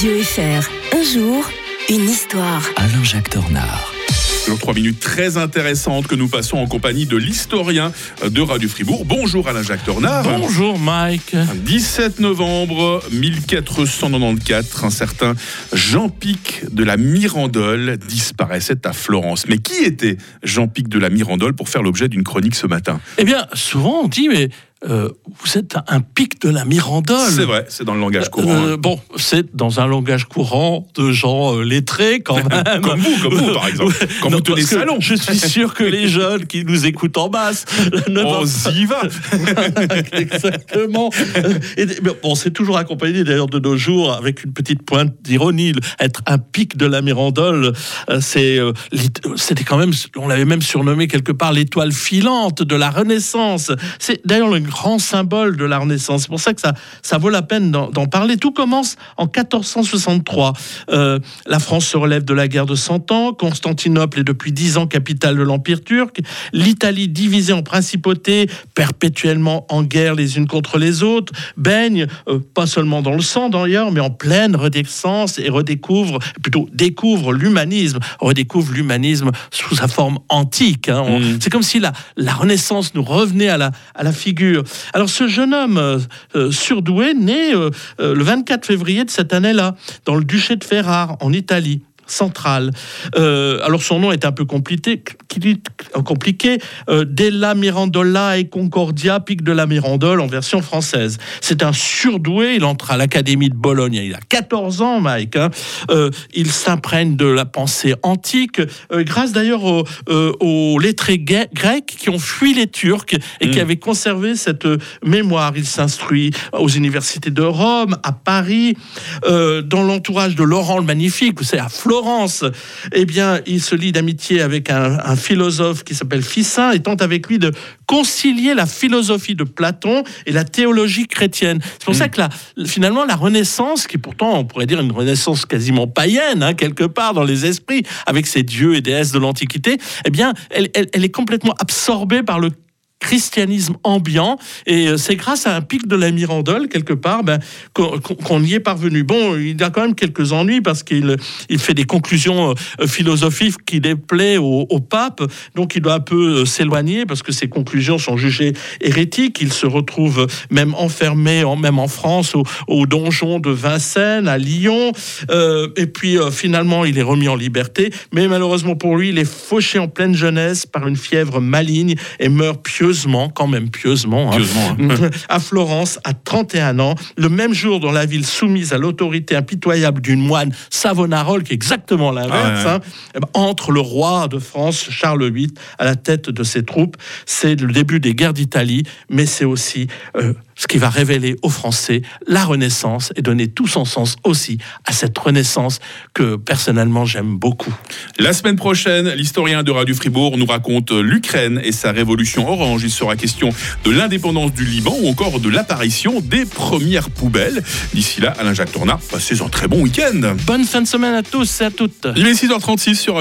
Radio FR. Un jour, une histoire. Alain-Jacques Dornard. Toujours trois minutes très intéressantes que nous passons en compagnie de l'historien de Radio Fribourg. Bonjour Alain-Jacques Tornard. Bonjour Mike. 17 novembre 1494, un certain Jean-Pic de la Mirandole disparaissait à Florence. Mais qui était Jean-Pic de la Mirandole pour faire l'objet d'une chronique ce matin? Eh bien, souvent on dit, mais euh, vous êtes un pic de la Mirandole. C'est vrai, c'est dans le langage courant. Euh, bon, c'est dans un langage courant de gens euh, lettrés quand même. comme vous, comme vous par exemple. Quand Non, vous tenez salon. Je suis sûr que les jeunes qui nous écoutent en basse ne On y va. Exactement. Euh, Et, mais bon, c'est toujours accompagné d'ailleurs de nos jours avec une petite pointe d'ironie. Être un pic de la Mirandole, euh, c'est, euh, c'était quand même, on l'avait même surnommé quelque part l'étoile filante de la Renaissance. C'est d'ailleurs le grand symbole de la Renaissance. C'est pour ça que ça, ça vaut la peine d'en, parler. Tout commence en 1463. Euh, la France se relève de la guerre de Cent Ans. Constantinople est depuis dix ans capitale de l'Empire turc. L'Italie, divisée en principautés, perpétuellement en guerre les unes contre les autres, baigne, euh, pas seulement dans le sang d'ailleurs, mais en pleine renaissance et redécouvre, plutôt découvre l'humanisme, redécouvre l'humanisme sous sa forme antique. hein. Mm. C'est comme si la, la Renaissance nous revenait à la, à la figure. Alors ce jeune homme euh, euh, surdoué, euh, euh, le 24 février de cette année-là, dans le duché de Ferrare, en Italie centrale. Euh, alors son nom est un peu compliqué, compliqué euh, Della Mirandola et Concordia, pic de la Mirandole en version française. C'est un surdoué, il entre à l'Académie de Bologne, il a 14 ans Mike, hein. Euh, il s'imprègne de la pensée antique, grâce d'ailleurs aux, aux lettrés grecs qui ont fui les Turcs et qui Mm. avaient conservé cette mémoire. Il s'instruit aux universités de Rome, à Paris, dans l'entourage de Laurent le Magnifique, vous savez, à Florence, eh bien, il se lie d'amitié avec un, un philosophe qui s'appelle Ficin et tente avec lui de concilier la philosophie de Platon et la théologie chrétienne. C'est pour ça que la, finalement, la Renaissance, qui pourtant, on pourrait dire une Renaissance quasiment païenne, hein, quelque part dans les esprits, avec ses dieux et déesses de l'Antiquité, eh bien, elle, elle- elle est complètement absorbée par le christianisme ambiant et euh, c'est grâce à un pic de la Mirandole quelque part ben, qu'on y est parvenu. Bon, il a quand même quelques ennuis parce qu'il il fait des conclusions euh, philosophiques qui déplaient au, pape, donc il doit un peu euh, s'éloigner parce que ses conclusions sont jugées hérétiques. Il se retrouve même enfermé, en, même en France, au, donjon de Vincennes, à Lyon, Euh, et puis euh, finalement il est remis en liberté, mais malheureusement pour lui, il est fauché en pleine jeunesse par une fièvre maligne et meurt pieusement, quand même pieusement, hein, Pieusement, hein. à Florence à 31 ans, le même jour dans la ville soumise à l'autorité impitoyable d'une moine Savonarole, qui est exactement l'inverse, Ah ouais. hein, eh ben, entre le roi de France, Charles VIII, à la tête de ses troupes. C'est le début des guerres d'Italie, mais c'est aussi euh, ce qui va révéler aux Français la Renaissance et donner tout son sens aussi à cette Renaissance que personnellement j'aime beaucoup. La semaine prochaine, l'historien de Radio Fribourg nous raconte l'Ukraine et sa révolution orange. Il sera question de l'indépendance du Liban ou encore de l'apparition des premières poubelles. D'ici là, Alain-Jacques Tournard, passez un très bon week-end. Bonne fin de semaine à tous et à toutes. Il est 6h36 sur